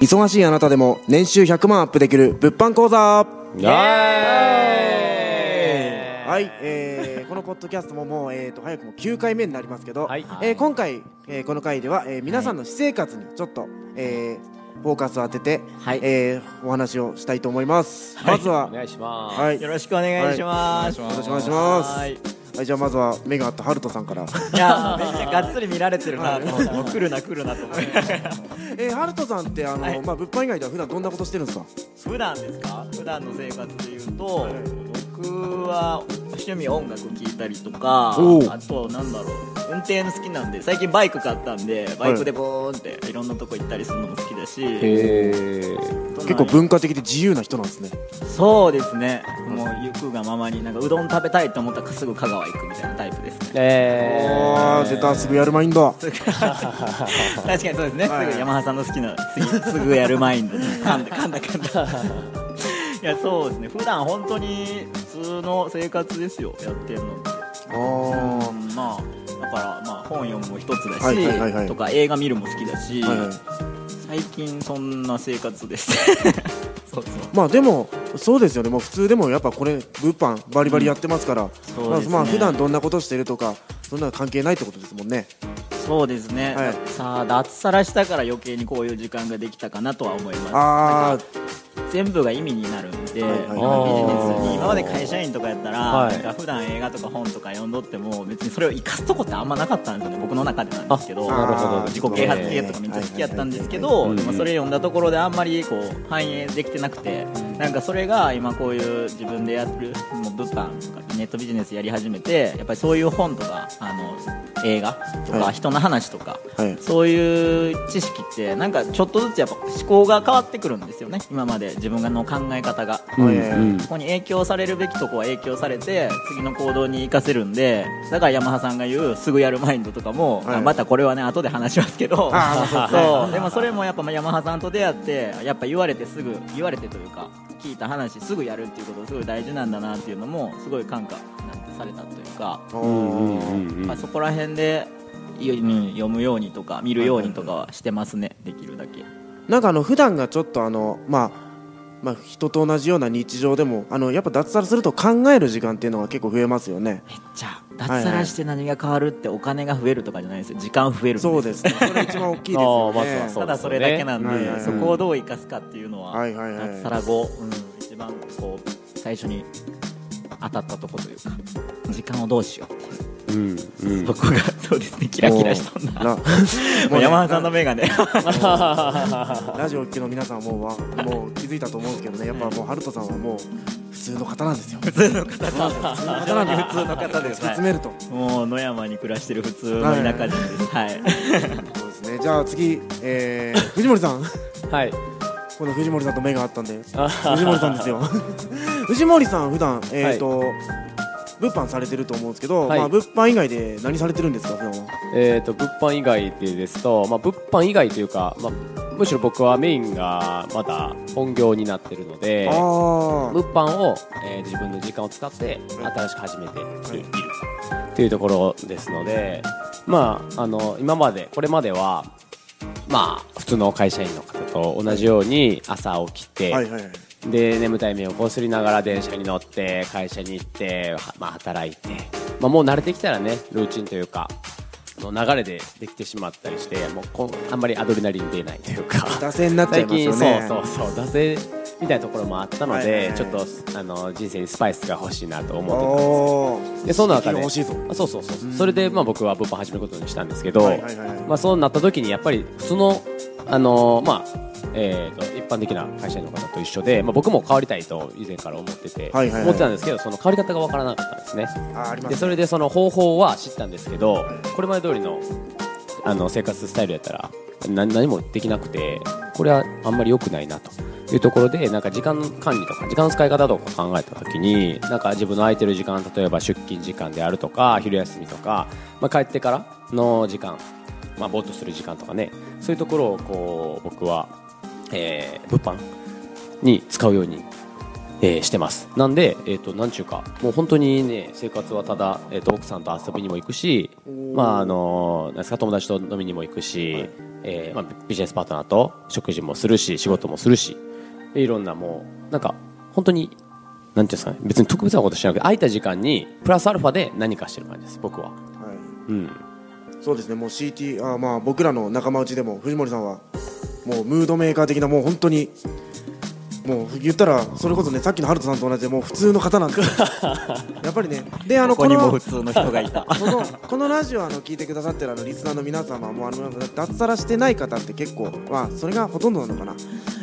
忙しいあなたでも年収100万アップできる物販講座。イエはい、えーこのポッドキャストももう、えー、と早くも9回目になりますけど、はい。えー今回、えーこの回では、えー皆さんの私生活にちょっと、えーフォーカスを当てて、はい。えーお話をしたいと思います、はい。まずは。お願いします。はい、よろしくお願いします。よろしくお願いしますはいはい、じゃあまずは目があったハルトさんから。いや、めっちゃがっつり見られてるなと思来るな来るなと思って。えー、ハルトさんってあの、はい。まあ物販以外では普段どんなことしてるんですか？普段ですか？普段の生活でいうと、僕は趣味音楽聴いたりとかあとなんだろう運転好きなんで最近バイク買ったんでバイクでボーンっていろんなとこ行ったりするのも好きだし、へ結構文化的で自由な人なんですね。そうですね。もう行くがままになんかうどん食べたいと思ったらすぐ香川行くみたいなタイプですね。えあー出たすぐやるマインド。確かにそうですね、はい。すぐ山葉さんの好きなすぐすぐやるマインド。噛んだ噛んだ噛んだ。いやそうですね。普段本当に普通の生活ですよ。やってるのって。あー。うんまあだからまあ本読むも一つだし、はいはいはいはい。とか映画見るも好きだし、はいはい。最近そんな生活です。そうそう。まあでもそうですよね。もう普通でもやっぱこれ物販バリバリやってますから、そうですね。まあ、まあ普段どんなことしてるとかそんなの関係ないってことですもんね。そうですね、はい。さあ脱サラしたから余計にこういう時間ができたかなとは思います。あなんか全部が意味になるんビジネスに今まで会社員とかやったら、はい。普段映画とか本とか読んどっても別にそれを生かすとこってあんまなかったんですよね。僕の中でなんですけどあなるほど自己啓発系とかめっちゃ好きやったんですけど、それ読んだところであんまりこう反映できてなくて、なんかそれが今こういう自分でやるもう物販とかネットビジネスやり始めてやっぱりそういう本とかあの映画とか、はい。人の話とかはい。そういう知識ってなんかちょっとずつやっぱ思考が変わってくるんですよね。今まで自分の考え方が。うんえーうん。そこに影響されるべきとこは影響されて次の行動に生かせるんでだから山葉さんが言うすぐやるマインドとかも、はい。あまたこれはね後で話しますけど。そうでもそれもやっぱ山葉さんと出会ってやっぱ言われてすぐ言われてというか聞いた話すぐやるっていうことがすごい大事なんだなっていうのもすごい感化なんてされたというか、あ、そこら辺でうん読むようにとか見るようにとかはしてますねできるだけ。なんかあの普段がちょっとあのまあまあ人と同じような日常でもあのやっぱ脱サラすると考える時間っていうのが結構増えますよね。めっちゃ脱サラして何が変わるってお金が増えるとかじゃないですよ。時間増えるそうです。ね それ一番大きいですよね。まただそれだけなんで、はいはい。はいそこをどう生かすかっていうのは、はいはいはい。脱サラ後、うん、一番こう最初に当たったとこというか時間をどうしようっていううんうん。そこがそうですねキラキラしとんななもう山田さんの目がね ラジオを聴きの皆さんはもうわもう気づいたと思うんですけどねやっぱもうハルトさんはもう普通の方なんですよ。普通の方です普通の方なんで普通の方です、突き詰めると、もう野山に暮らしてる普通の田舎人です。はい、そうですね。じゃあ次、えー、藤森さん。はい。この藤森さんと目があったんで。あ 藤森さんですよ。藤森さん普段えっ、と、物販されてると思うんですけど、はい。まあ物販以外で何されてるんですか普段は？えー、と物販以外でですと、まあ、物販以外というか、まあ、むしろ僕はメインがまだ本業になってるので物販を、えー自分の時間を使って新しく始めているというところですので、まあ、あの今までこれまでは、まあ、普通の会社員の方と同じように朝起きて、はいはいはいで眠たい目をこすりながら電車に乗って会社に行って、はまあ、働いて、まあ、もう慣れてきたらねルーチンというかあの流れでできてしまったりしてもうこんあんまりアドレナリン出ないというか。惰性になっちゃいますよね。そうそう惰性みたいなところもあったので、はいはいはい。ちょっとあの人生にスパイスが欲しいなと思っておたでその中で欲しいそうそうそうそれで、まあ、僕は物販始めることにしたんですけど、はいはいはいはい。まあ、そうなった時にやっぱりその、あのーまあえー、と一般的な会社員の方と一緒で、まあ、僕も変わりたいと以前から思ってて、はいはいはい。思ってたんですけどその変わり方が分からなかったんですね。でそれでその方法は知ったんですけどこれまで通りのあの生活スタイルやったら何何もできなくてこれはあんまり良くないなと。いうところでなんか時間管理とか時間の使い方とか考えた時になんか自分の空いてる時間例えば出勤時間であるとか昼休みとか、まあ、帰ってからの時間、まあ、ぼーっとする時間とかね。そういうところをこう僕は、えー物販に使うようにえーしてます。なんで、えー、となんちゅうかもう本当にね生活はただ、えー、と奥さんと遊びにも行くし、まああのなんですか友達と飲みにも行くし、えーまあ、ビジネスパートナーと食事もするし仕事もするしでいろんなもうなんか本当になんていうんですかね別に特別なことしなくて空いた時間にプラスアルファで何かしてる感じです僕は。はい。うん。そうですねもう CT あまあ僕らの仲間内でも藤森さんはもうムードメーカー的なもう本当にもう言ったらそれこそねさっきのハルトさんと同じでもう普通の方なんですよやっぱりねであのここにもの普通の人がいた。このこのラジオあの聞いてくださってるあのリスナーの皆様もあの脱サラしてない方って結構まあそれがほとんどなのかな、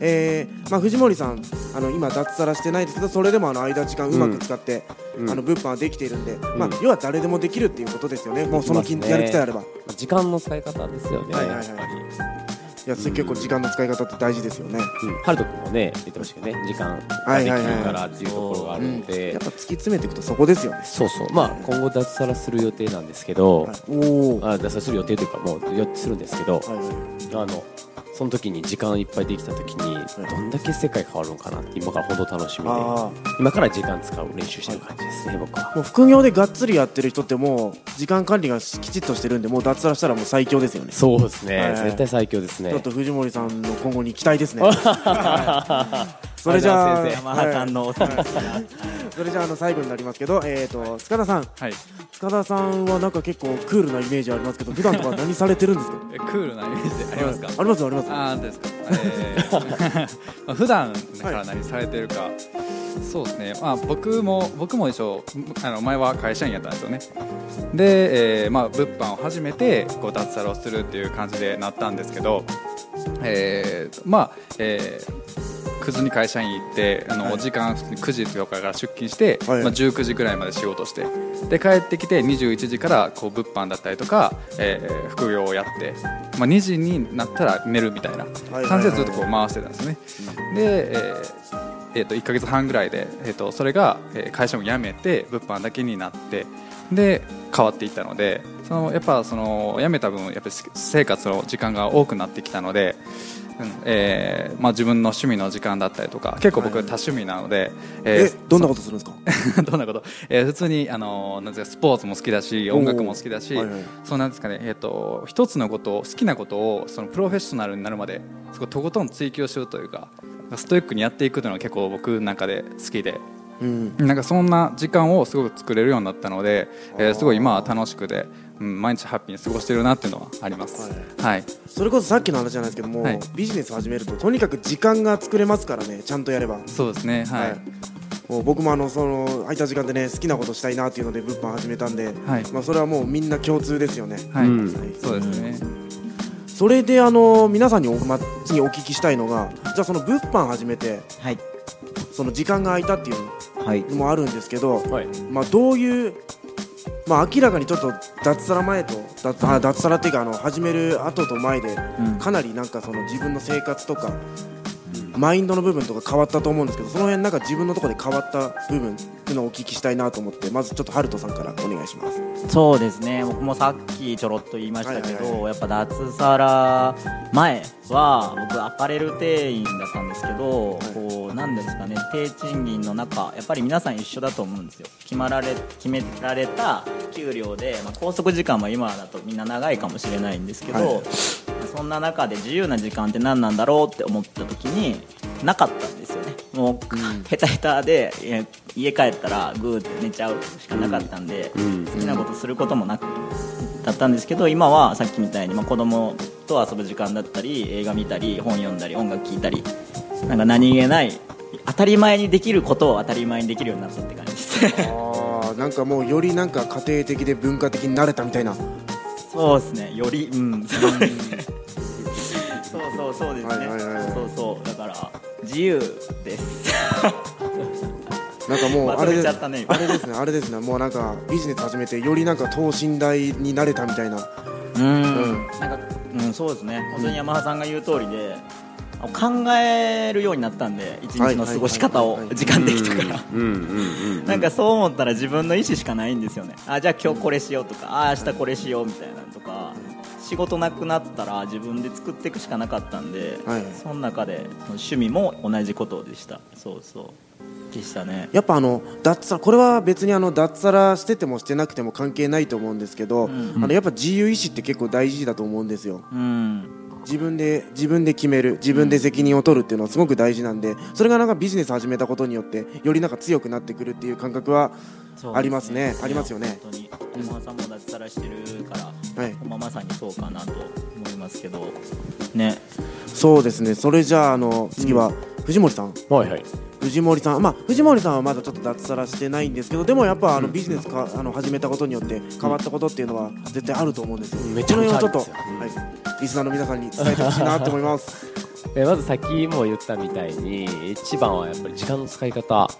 えーまあ、藤森さんあの今脱サラしてないですけどそれでもあの間時間うまく使って、うん。あの物販はできているんで、まあ、要は誰でもできるっていうことですよね。もうその気ねやる気さえあれば。時間の使い方ですよね、はいはいはいいやそれ結構時間の使い方って大事ですよね、うん、ハルト君もね言ってましたけどね。時間ができるからっていうところがあるので、やっぱ突き詰めていくとそこですよね。そうそう。まあ今後脱サラする予定なんですけど、はいおあ脱サラする予定というかもう予するんですけど、いはい。あのその時に時間いっぱいできた時にどんだけ世界変わるのかなって今から本当楽しみで。あ今から時間使う練習してる感じですね僕は。あもう副業でがっつりやってる人ってもう時間管理がきちっとしてるんでもう脱サラしたらもう最強ですよね。そうですね、絶対最強ですねちょっと藤森さんの今後に期待ですね。は いそれじゃあ、先生山田さんのそれじゃああの最後になりますけど、えっ、と塚田さん、はい、塚田さんはなんか結構クールなイメージありますけど、普段とか何されてるんですか？えクールなイメージありますか、はい。ありますあります。あー本当ですか、えー まあ普段から何されてるか、そうですね、まあ、僕も僕も一緒あの前は会社員やったんですよね。で、えーまあ、物販を始めてこう脱サラをするっていう感じでなったんですけど、えーまあえー9時に会社員行ってあの、はい。お時間普通に9時とかから出勤して、はい。まあ、19時ぐらいまで仕事してで帰ってきて21時からこう物販だったりとか、えー副業をやって、まあ、2時になったら寝るみたいな感じでずっとこう回してたんですね。で、えーえー、と1か月半ぐらいで、えー、とそれが、えー会社を辞めて物販だけになってで変わっていったのでそのやっぱその辞めた分やっぱり生活の時間が多くなってきたので、うんえーまあ、自分の趣味の時間だったりとか結構僕はい多趣味なので、え、どんなことするんですか？どんなこと、えー普通にあのなんですかスポーツも好きだし音楽も好きだし、はいはい。そうなんですかね、えー、と一つのことを好きなことをそのプロフェッショナルになるまですごいとことん追求するというかストイックにやっていくというのが結構僕の中で好きで。うん。なんかそんな時間をすごく作れるようになったので、えーすごい今は楽しくて、うん、毎日ハッピーに過ごしてるなっていうのはあります。はい、それこそさっきの話じゃないですけども、はい。ビジネス始めるととにかく時間が作れますからね、ちゃんとやれば。そうですね、はい、はい。もう僕もあのその空いた時間でね好きなことしたいなっていうので物販始めたんで、はい。まあそれはもうみんな共通ですよね。はい、うん。そうですね。それであの皆さんにお,、ま、次お聞きしたいのがじゃあその物販始めてはい。その時間が空いたっていうはい。のもあるんですけど、はい。まあ、どういう、まあ、明らかにちょっと脱サラ前と脱あ脱サラっていうかあの始める後と前でうん。かなりなんかその自分の生活とか、マインドの部分とか変わったと思うんですけどその辺なんか自分のところで変わった部分っていうのをお聞きしたいなと思ってまずちょっとハルトさんからお願いします。そうですね僕もさっきちょろっと言いましたけど、はいはいやっぱ脱サラ前は僕アパレル店員だったんですけど、こうなんですかね低賃金の中やっぱり皆さん一緒だと思うんですよ。決まられ決められた給料で、まあ、拘束時間は今だとみんな長いかもしれないんですけど、はいそんな中で自由な時間って何なんだろうって思った時になかったんですよね。もう、ヘタヘタで家帰ったらグーって寝ちゃうしかなかったんで、うん。好きなことすることもなくだったんですけど今はさっきみたいに、まあ、子供と遊ぶ時間だったり映画見たり本読んだり音楽聴いたりなんか何気ない当たり前にできることを当たり前にできるようになったって感じです。あーなんかもうよりなんか家庭的で文化的になれたみたいな。そうですね。よりうん。そうですねそうそうですね、はいはいはい。はいそうそう。だから自由です。なんかもうあれでめちゃったね今。あれですねあれですね。もうなんかビジネス始めてよりなんか等身大になれたみたいな。うん。うん。なんか、うん、そうですね。本当に山田さんが言う通りで考えるようになったんで一日の過ごし方を時間できたからうんうんうん。なんかそう思ったら自分の意思しかないんですよね。あじゃあ今日これしようとかあ明日これしようみたいなのとか仕事なくなったら自分で作っていくしかなかったんで、はい。その中でその趣味も同じことでした。そうそう。でしたね。やっぱあの脱サラこれは別にあの脱サラしててもしてなくても関係ないと思うんですけど、ん。あのやっぱ自由意志って結構大事だと思うんですよ。うん。自分で自分で決める自分で責任を取るっていうのはすごく大事なんでそれがなんかビジネス始めたことによってよりなんか強くなってくるっていう感覚はありますね。ありますよね。本当に。友さんも脱サラしてるから、はい。ほんままさにそうかなと思いますけど。ね。そうですね。それじゃああの次は藤森さん。はいはい。藤森さん。まあ藤森さんはまだちょっと脱サラしてないんですけどでもやっぱあのビジネスかあの始めたことによって変わったことっていうのは絶対あると思うんです。よめちゃめちゃありこのますよ。辺をちょっと、はい、リスナーの皆さんに伝えてほしいなと思います。えまずさっきも言ったみたいに一番はやっぱり時間の使い方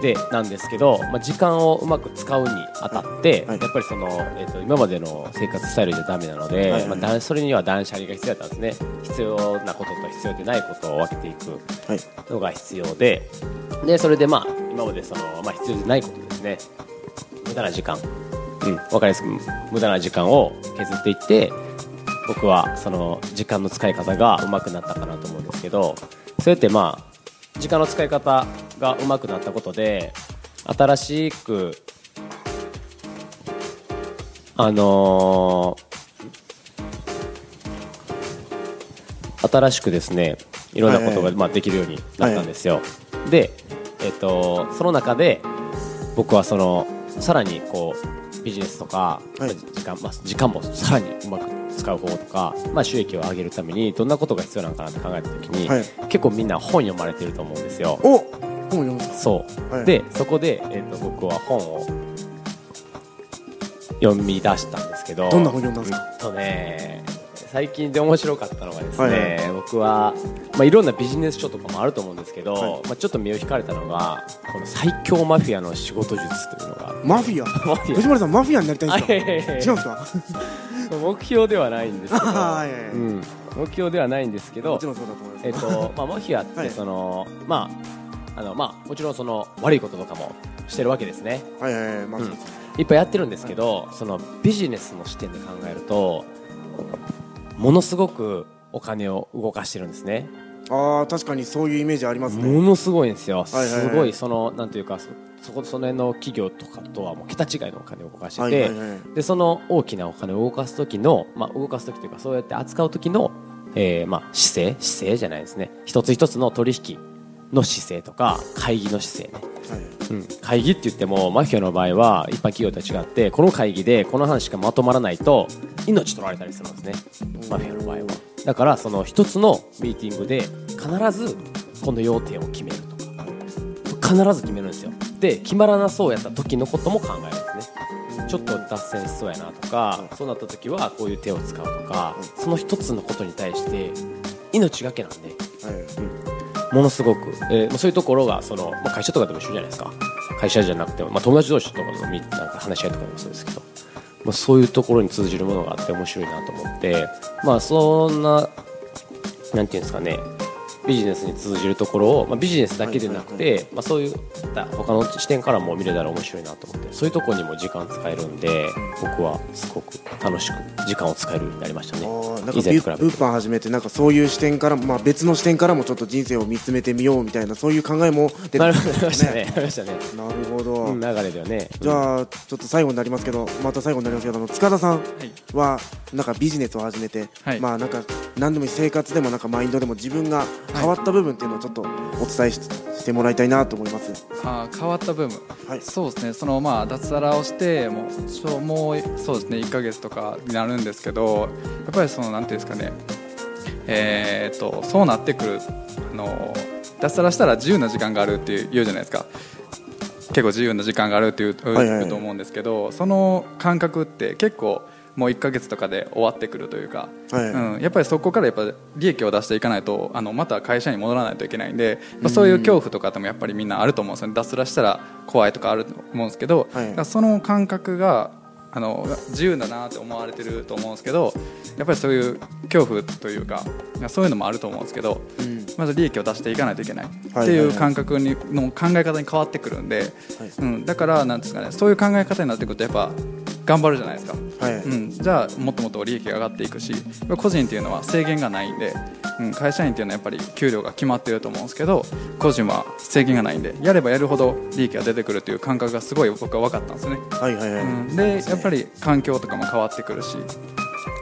でなんですけど、まあ、時間をうまく使うにあたって、はい。やっぱりその、えー、と今までの生活スタイルじゃダメなので、はいはいまあ断、それには断捨離が必要だったんですね。必要なことと必要でないことを分けていくはい。のが必要ででそれでまあ今までその、まあ、必要でないことですね。無駄な時間、うん、分かりやすく無駄な時間を削っていって僕はその時間の使い方が上手くなったかなと思うんですけどそうやってまあ時間の使い方が上手くなったことで新しくあのー新しくですねいろんなことはいはい。がまあできるようになったんですよ、で、えっとその中で僕はそのさらにこうビジネスとか、はい。時間まあ、時間もさらにうまく使う方法とか、まあ、収益を上げるためにどんなことが必要なのかなって考えた時に、はい。結構みんな本読まれてると思うんですよお本読むそう、はい。でそこで、えっと僕は本を読み出したんですけどどんな本読んだんですか？えっとね最近で面白かったのがですね、はいは僕は、まあ、いろんなビジネス書とかもあると思うんですけど、はい。まあ、ちょっと目を引かれたのがこの最強マフィアの仕事術というのがマフィア？マフィア。藤森さんマフィアになりたいんですか？違うんですか？目標ではないんですけど、はいはいはい。うん、目標ではないんですけどえっとまあ、マフィアっはい。てその、まああのまあ、もちろんその悪いこととかもしてるわけですね。はいはいはいまあうん。いっぱいやってるんですけど、そのビジネスの視点で考えるとものすごくお金を動かしてるんですね。ああ確かにそういうイメージありますね。ものすごいんですよ、はいはいすごいそのなんていうかそそこその辺の企業とかとはもう桁違いのお金を動かしてて、はいはいはい。でその大きなお金を動かす時の、まあ、動かす時というかそうやって扱う時の、えーまあ、姿勢姿勢じゃないですね。一つ一つの取引の姿勢とか会議の姿勢ね、はい。うん、会議って言ってもマフィアの場合は一般企業とは違ってこの会議でこの話がまとまらないと命取られたりするんですね。マフィアの場合は。だからその一つのミーティングで必ずこの要点を決めるとか。必ず決めるんですよ。で決まらなそうやった時のことも考えるんですね。ちょっと脱線しそうやなとか、そうなった時はこういう手を使うとか、その一つのことに対して命がけなんで。はいものすごく、えーま、そういうところがその、まあ、会社とかでも一緒じゃないですか。会社じゃなくても、まあ、友達同士とかのなんか話し合いとかもそうですけど、まあ、そういうところに通じるものがあって面白いなと思って。まあそんななんていうんですかね。ビジネスに通じるところを、まあ、ビジネスだけでなくて、まあ、そういった他の視点からも見れたら面白いなと思ってそういうところにも時間使えるんで僕はすごく楽しく時間を使えるようになりましたね。なんか以前と比べて。物販始めてなんかそういう視点からも、まあ、別の視点からもちょっと人生を見つめてみようみたいなそういう考えも出てなるきましたね。なりましたね、なるほど、うん、流れではね。じゃあちょっと最後になりますけどまた最後になりますけどあの塚田さんはなんかビジネスを始めて、はい。まあなんか何でもいい生活でもなんかマインドでも自分が変わった部分っていうのをちょっとお伝えししてもらいたいなと思います。あー変わった部分、はい。そうですね。そのまあ脱サラをしてもうもうそうですね1ヶ月とかになるんですけどやっぱりそのなんていうんですかね。えー、とそうなってくるあの脱サラしたら自由な時間があるっていう言うじゃないですか。結構自由な時間があるっていう,、はいはい。言うと思うんですけどその感覚って結構もう1ヶ月とかで終わってくるというか、はい。うん、やっぱりそこからやっぱ利益を出していかないとあのまた会社に戻らないといけないんで、まあ、そういう恐怖とかってもやっぱりみんなあると思うんですよね。脱サラしたら怖いとかあると思うんですけど、はい。その感覚があの自由だなって思われてると思うんですけどやっぱりそういう恐怖というかそういうのもあると思うんですけどうん。まず利益を出していかないといけない。はいっていう感覚にの考え方に変わってくるんで、うん、だからなんですかねそういう考え方になってくるとやっぱ頑張るじゃないですか。はい。うん、じゃあもっともっと利益が上がっていくし個人っていうのは制限がないんで、うん、会社員っていうのはやっぱり給料が決まってると思うんですけど個人は制限がないんでやればやるほど利益が出てくるっていう感覚がすごい僕は分かったんですよね、はいはいはい、うん、でやっぱり環境とかも変わってくるし、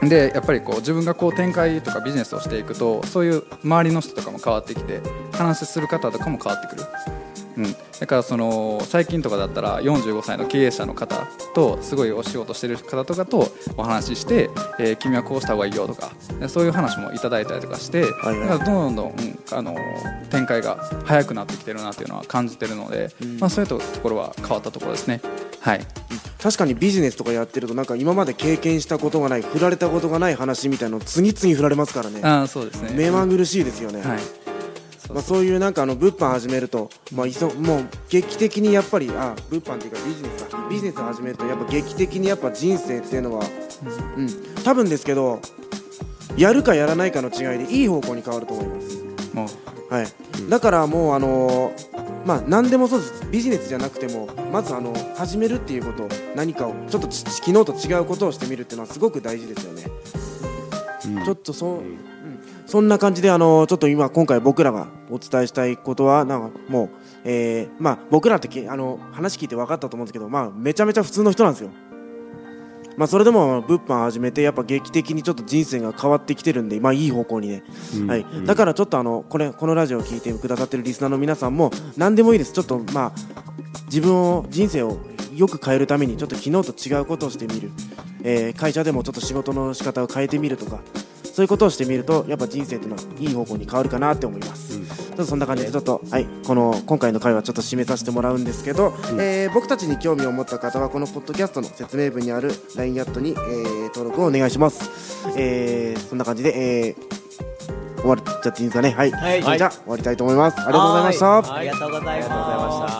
でやっぱりこう自分がこう展開とかビジネスをしていくとそういう周りの人とかも変わってきて話する方とかも変わってくる、うん、だからその最近とかだったら45歳の経営者の方とすごいお仕事してる方とかとお話しして、えー君はこうした方がいいよとかそういう話もいただいたりとかして、はいはい。だからどんどんうんあの展開が早くなってきてるなっていうのは感じてるので、まあ、そういうところは変わったところですね。はい。確かにビジネスとかやってるとなんか今まで経験したことがない振られたことがない話みたいなの次々振られますからね。あーそうですね。目まぐるしいですよね、はいまあ、そういうなんかあの物販始めると、まあ、いそもう劇的にやっぱりあ物販っていうかビジネスかビジネスを始めるとやっぱ劇的にやっぱ人生っていうのは、うん、多分ですけどやるかやらないかの違いでいい方向に変わると思います。はい、だからもうあのーまあ何でもそうです。ビジネスじゃなくてもまずあの始めるっていうこと何かをちょっとち昨日と違うことをしてみるっていうのはすごく大事ですよね。ちょっとそう、うんそんな感じであのちょっと今今回僕らがお伝えしたいことはなんかもう、えーまあ僕らってきあの話聞いて分かったと思うんですけどまあめちゃめちゃ普通の人なんですよ。まあそれでも物販始めてやっぱ劇的にちょっと人生が変わってきてるんでまあいい方向にね、はい、だからちょっとあのこれこのラジオを聞いてくださってるリスナーの皆さんも何でもいいです。ちょっとまあ自分を人生をよく変えるためにちょっと昨日と違うことをしてみる、えー会社でもちょっと仕事の仕方を変えてみるとかそういうことをしてみるとやっぱ人生っていうのはいい方向に変わるかなって思います、ちょっとそんな感じでちょっと、はい、この今回の回はちょっと締めさせてもらうんですけど、えー僕たちに興味を持った方はこのポッドキャストの説明文にある LINE アットに、えー登録をお願いします、えーそんな感じで、えー終わっちゃっていいですかね。はい、はい。じゃあ終わりたいと思います。ありがとうございました。ありがとうございました